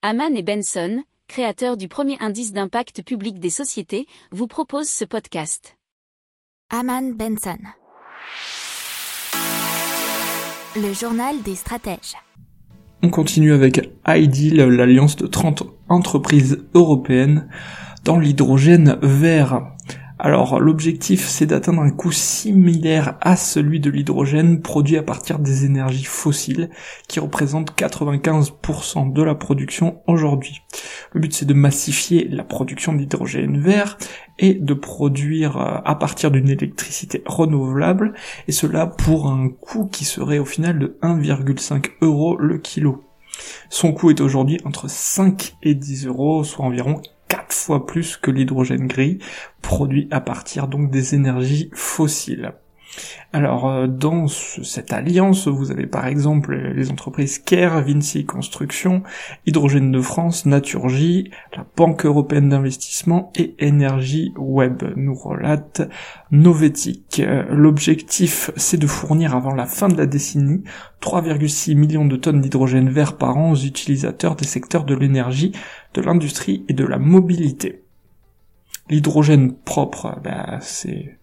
Haman et Benson, créateurs du premier indice d'impact public des sociétés, vous proposent ce podcast. Haman Benson. Le journal des stratèges. On continue avec Ideal, l'alliance de 30 entreprises européennes dans l'hydrogène vert. Alors l'objectif c'est d'atteindre un coût similaire à celui de l'hydrogène produit à partir des énergies fossiles qui représentent 95% de la production aujourd'hui. Le but c'est de massifier la production d'hydrogène vert et de produire euh, à partir d'une électricité renouvelable et cela pour un coût qui serait au final de 1,5 euros le kilo. Son coût est aujourd'hui entre 5 et 10 euros, soit environ quatre fois plus que l'hydrogène gris, produit à partir donc des énergies fossiles. Alors euh, dans cette alliance, vous avez par exemple les entreprises Care, Vinci Construction, Hydrogène de France, Naturgy, la Banque européenne d'investissement et Énergie Web, nous relate Novetic. Euh, l'objectif, c'est de fournir avant la fin de la décennie 3,6 millions de tonnes d'hydrogène vert par an aux utilisateurs des secteurs de l'énergie, de l'industrie et de la mobilité. L'hydrogène propre, ben, c'est,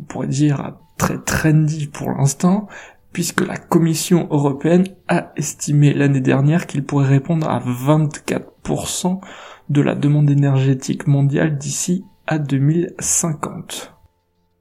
on pourrait dire, très trendy pour l'instant, puisque la Commission européenne a estimé l'année dernière qu'il pourrait répondre à 24% de la demande énergétique mondiale d'ici à 2050.